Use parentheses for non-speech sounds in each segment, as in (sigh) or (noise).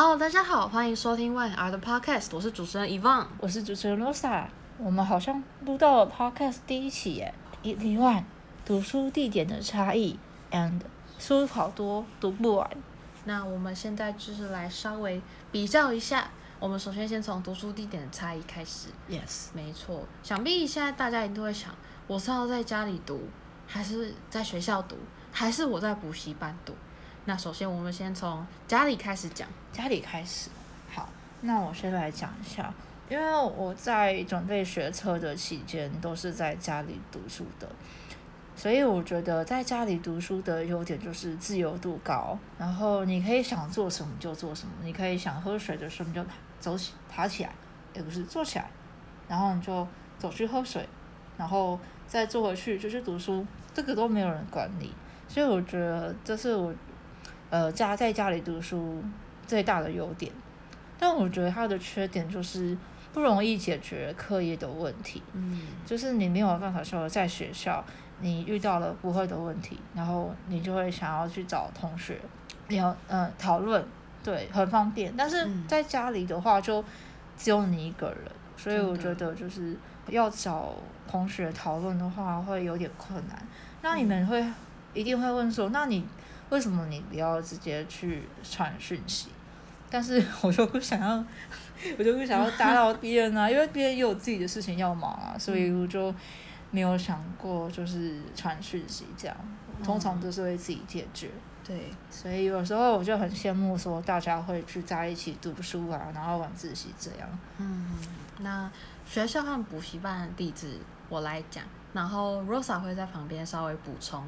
Hello，大家好，欢迎收听 One R 的 Podcast，我是主持人 Evan。我是主持人 Rosa，我们好像录到了 Podcast 第一期耶。一另外，读书地点的差异，and 书好多读不完。那我们现在就是来稍微比较一下，我们首先先从读书地点的差异开始。Yes，没错，想必现在大家一定会想，我是要在家里读，还是在学校读，还是我在补习班读？那首先我们先从家里开始讲。家里开始。好，那我先来讲一下，因为我在准备学车的期间都是在家里读书的，所以我觉得在家里读书的优点就是自由度高，然后你可以想做什么就做什么，你可以想喝水的时候你就走起爬起来，也不是坐起来，然后你就走去喝水，然后再坐回去就去读书，(laughs) 这个都没有人管你，所以我觉得这是我呃家在家里读书最大的优点，但我觉得它的缺点就是不容易解决课业的问题。嗯，就是你没有办法说在学校你遇到了不会的问题，然后你就会想要去找同学聊嗯讨论，对，很方便。但是嗯在家里的话，就只有你一个人，所以我觉得就是要找同学讨论的话会有点困难。那你们会一定会问说，那你为什么你不要直接去传讯息？但是 (laughs) 我就不想要，(laughs) 我就不想要打扰别人啊，因为别人也有自己的事情要忙啊，所以我就没有想过就是传讯息这样，通常都是会自己解决。对，所以有时候我就很羡慕说大家会去在一起读书啊，然后晚自习这样。嗯，那学校和补习班的地址我来讲，然后 Rosa 会在旁边稍微补充。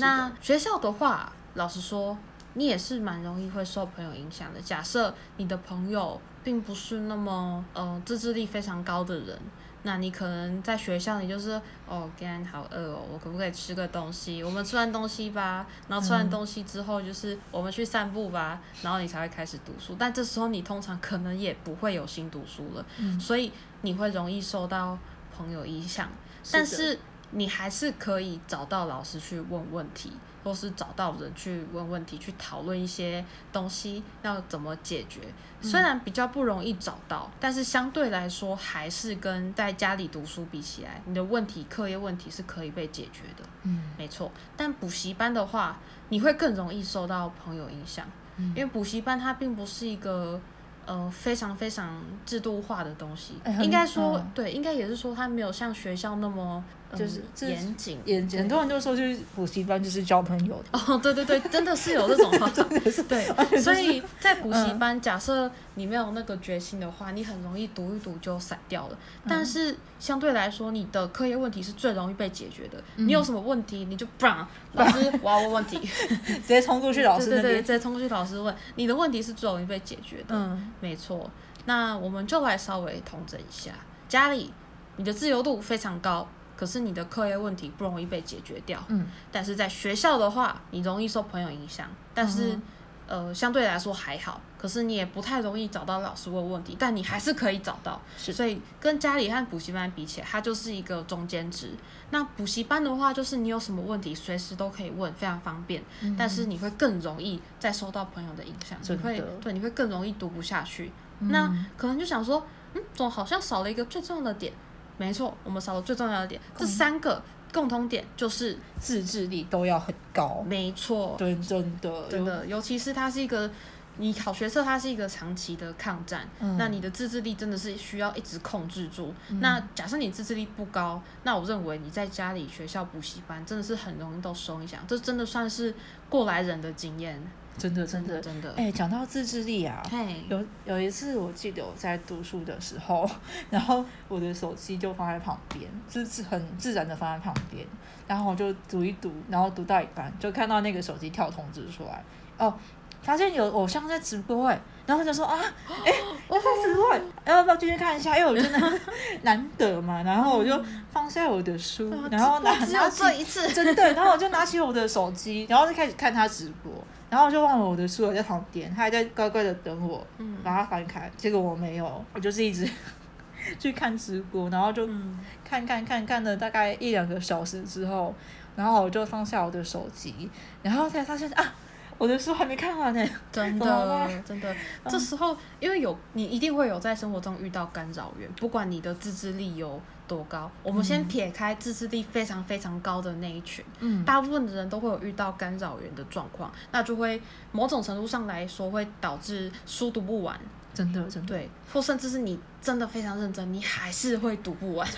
那学校的话，老实说，你也是蛮容易会受朋友影响的。假设你的朋友并不是那么呃自制力非常高的人，那你可能在学校你就是哦，今天好饿哦，我可不可以吃个东西？我们吃完东西吧，然后吃完嗯东西之后就是我们去散步吧，然后你才会开始读书。但这时候你通常可能也不会有心读书了，嗯，所以你会容易受到朋友影响。但是你还是可以找到老师去问问题，或是找到人去问问题，去讨论一些东西要怎么解决。虽然比较不容易找到，但是相对来说，还是跟在家里读书比起来，你的问题、课业问题是可以被解决的，嗯没错。但补习班的话，你会更容易受到朋友影响，嗯因为补习班它并不是一个。呃，非常非常制度化的东西，应该说、嗯对，应该也是说它没有像学校那么、嗯就是这严谨。也很多人就说就是补习班就是交朋友的，哦，对对对，真的是有这种话，(laughs) 对，就是所以在补习嗯班，假设你没有那个决心的话，你很容易读一读就散掉了。嗯但是相对来说，你的课业问题是最容易被解决的。嗯你有什么问题，你就 bang，老师我要问问题，(laughs) 直接冲过去老师对。直接冲过去老师问，你的问题是最容易被解决的。嗯，没错，那我们就来稍微统整一下，家里你的自由度非常高，可是你的课业问题不容易被解决掉。嗯，但是在学校的话，你容易受朋友影响，但是、嗯呃相对来说还好，可是你也不太容易找到老师问问题，但你还是可以找到。(laughs) 是所以跟家里和补习班比起来，它就是一个中间值。那补习班的话，就是你有什么问题随时都可以问，非常方便。嗯但是你会更容易再受到朋友的影响，你会对你会更容易读不下去。嗯那可能就想说，嗯，总好像少了一个最重要的点。没错，我们少了最重要的点，这三个共通点就是自制力都要很高。没错，对，真的，真的，尤其是它是一个。你考学测，它是一个长期的抗战，嗯那你的自制力真的是需要一直控制住。那假设你自制力不高，那我认为你在家里、学校、补习班真的是很容易都受影响，这真的算是过来人的经验，真的真的。真的真的。哎，讲到自制力啊，嘿，有有一次我记得我在读书的时候，(laughs) 然后我的手机就放在旁边，就是很自然的放在旁边，然后我就读一读，然后读到一半就看到那个手机跳通知出来，哦，发现有偶像在直播哎，然后就说啊，(gasps) 哎，我在直播哎，要不要进去看一下？因为我真的难得嘛，然后我就放下我的书，(laughs) 然后拿我只有这一次，真的，然后我就拿起我的手机，然后就开始看他直播，然后我就忘了我的书还在旁边，他还在乖乖的等我嗯。把它翻开，结果我没有，我就是一直 (laughs) 去看直播，然后就嗯，看看看看了大概一两个小时之后，然后我就放下我的手机，然后才发现啊，我的书还没看完呢。真的真的，这时候因为有你一定会有在生活中遇到干扰源，不管你的自制力有多高，我们先嗯撇开自制力非常非常高的那一群，嗯，大部分的人都会有遇到干扰源的状况，那就会某种程度上来说会导致书读不完，真的真的。对，或甚至是你真的非常认真，你还是会读不完，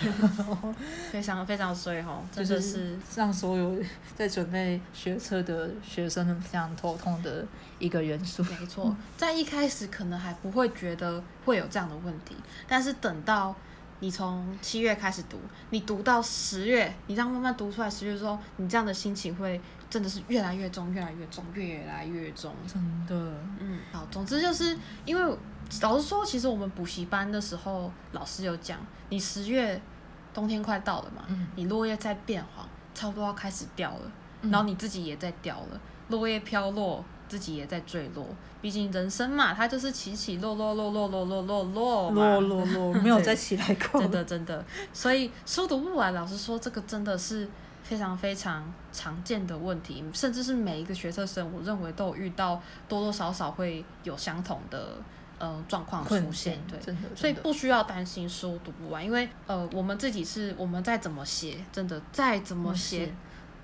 (laughs) 非常非常衰吼，真的是 (laughs) 让所有 (laughs) 在准备学车的学生们非常头痛的一个元素。没错，在一开始可能还不会觉得会有这样的问题，但是等到你从七月开始读，你读到十月，你这样慢慢读出来，十月之后，你这样的心情会真的是越来越重，越来越重，越来越重。真的，嗯，好，总之就是因为老实说，其实我们补习班的时候，老师有讲，你十月冬天快到了嘛，嗯你落叶在变黄，差不多要开始掉了，嗯然后你自己也在掉了，落叶飘落，自己也在坠落。毕竟人生嘛，它就是起起落落落落落落落落嘛落落落，没有再起来过。(laughs) 真的真的，所以书读不完，老实说，这个真的是非常非常常见的问题，甚至是每一个学测生，我认为都有遇到多多少少会有相同的呃状况出现，，对。真的。所以不需要担心书读不完，因为呃，我们自己是我们再怎么写，真的再怎么写，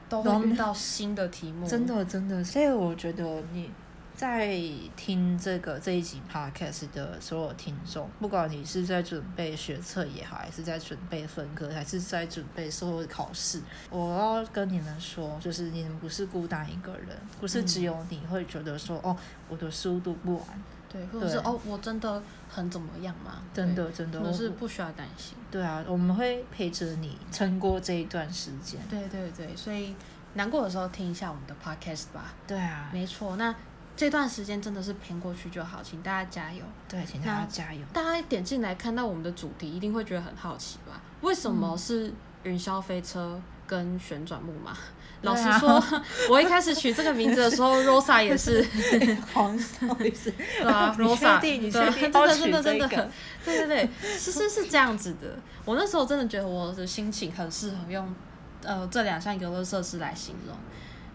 都遇到新的题目。真的真的，所以我觉得你在听这个这一集 podcast 的所有听众，不管你是在准备学测也好，还是在准备分科，还是在准备所有的考试，我要跟你们说，就是你们不是孤单一个人，不是只有你会觉得说，哦，我的书读不完，对，或者是哦，我真的很怎么样嘛？真的真的，对，我是不需要担心。对啊，我们会陪着你撑过这一段时间。对对对，所以难过的时候听一下我们的 podcast 吧。对啊，没错，那这段时间真的是偏过去就好，请大家加油。对，请大家加油。大家点进来看到我们的主题，一定会觉得很好奇吧？为什么嗯是云霄飞车跟旋转木马？老实说，(laughs) 我一开始取这个名字的时候，Rosa 也是，好，不好意思，对啊你，Rosa，对真的真的真的，对对对，其实是这样子的。我那时候真的觉得我的心情很适合用呃这两项游乐设施来形容。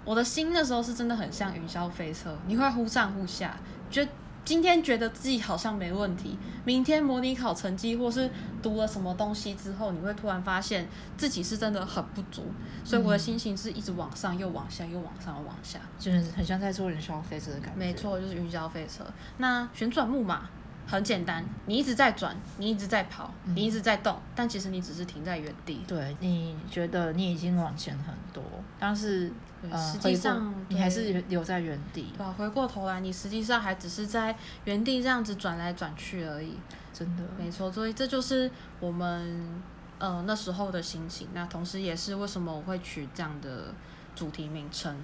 我的心那时候是真的很像云霄飞车，你会忽上忽下，觉今天觉得自己好像没问题，明天模拟考成绩或是读了什么东西之后，你会突然发现自己是真的很不足，所以我的心情是一直往上又往下又往上又往下。就是很像在坐云霄飞车的感觉。没错，就是云霄飞车。那旋转木马很简单，你一直在转，你一直在跑，嗯你一直在动，但其实你只是停在原地。对，你觉得你已经往前很多，但是呃，实际上你还是留在原地，对啊，回过头来，你实际上还只是在原地这样子转来转去而已。真的。没错，所以这就是我们呃那时候的心情。那同时也是为什么我会取这样的主题名称。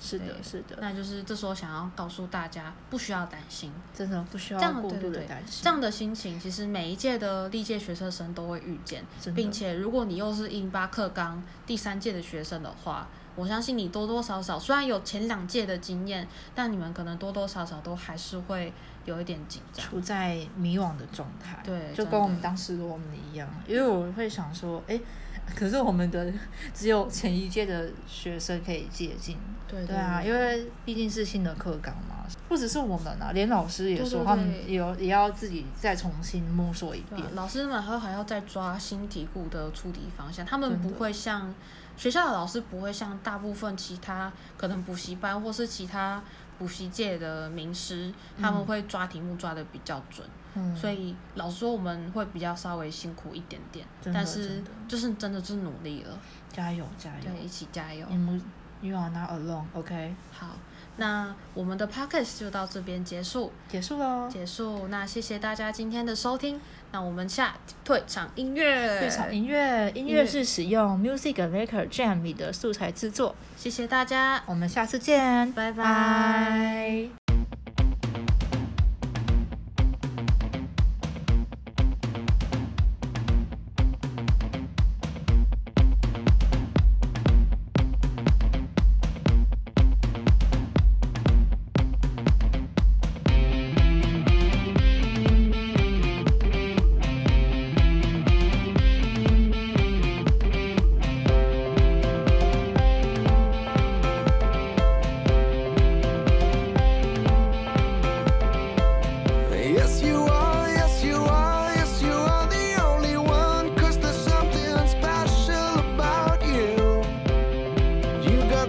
是的，是的，那就是这时候想要告诉大家，不需要担心。真的不需要过度的担心。这样的心情，其实每一届的历届学测生都会遇见，并且如果你又是一零八课纲第三届的学生的话，我相信你多多少少虽然有前两届的经验，但你们可能多多少少都还是会有一点紧张。处在迷惘的状态，对就跟我们的当时的我们一样，因为我会想说，哎，可是我们的只有前一届的学生可以借鉴，对对啊，因为毕竟是新的课纲嘛，不只是我们啊，连老师也说，他们也有也要自己再重新摸索一遍啊，老师们还还要再抓新题库的出题方向，他们不会像学校的老师不会像大部分其他可能补习班或是其他补习界的名师，他们嗯会抓题目抓的比较准。嗯，所以老实说，我们会比较稍微辛苦一点点，但是就是真的是努力了，加油加油，对，一起加油。你们 You are not alone，OK，、好，那我们的 podcast 就到这边结束，结束喽。结束。那谢谢大家今天的收听，那我们下退场音乐，退场音乐，音乐乐是使用 Music Maker Jam 里的素材制作。谢谢大家，我们下次见，拜拜拜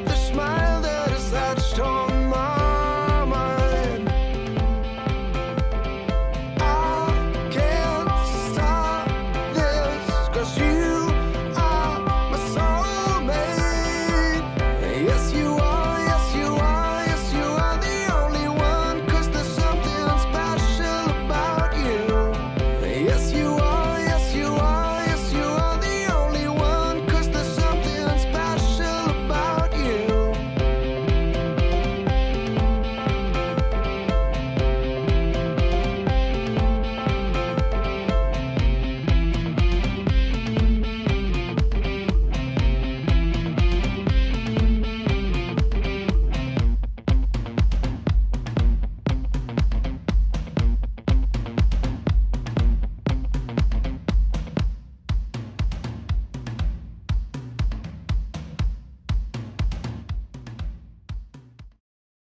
the smile.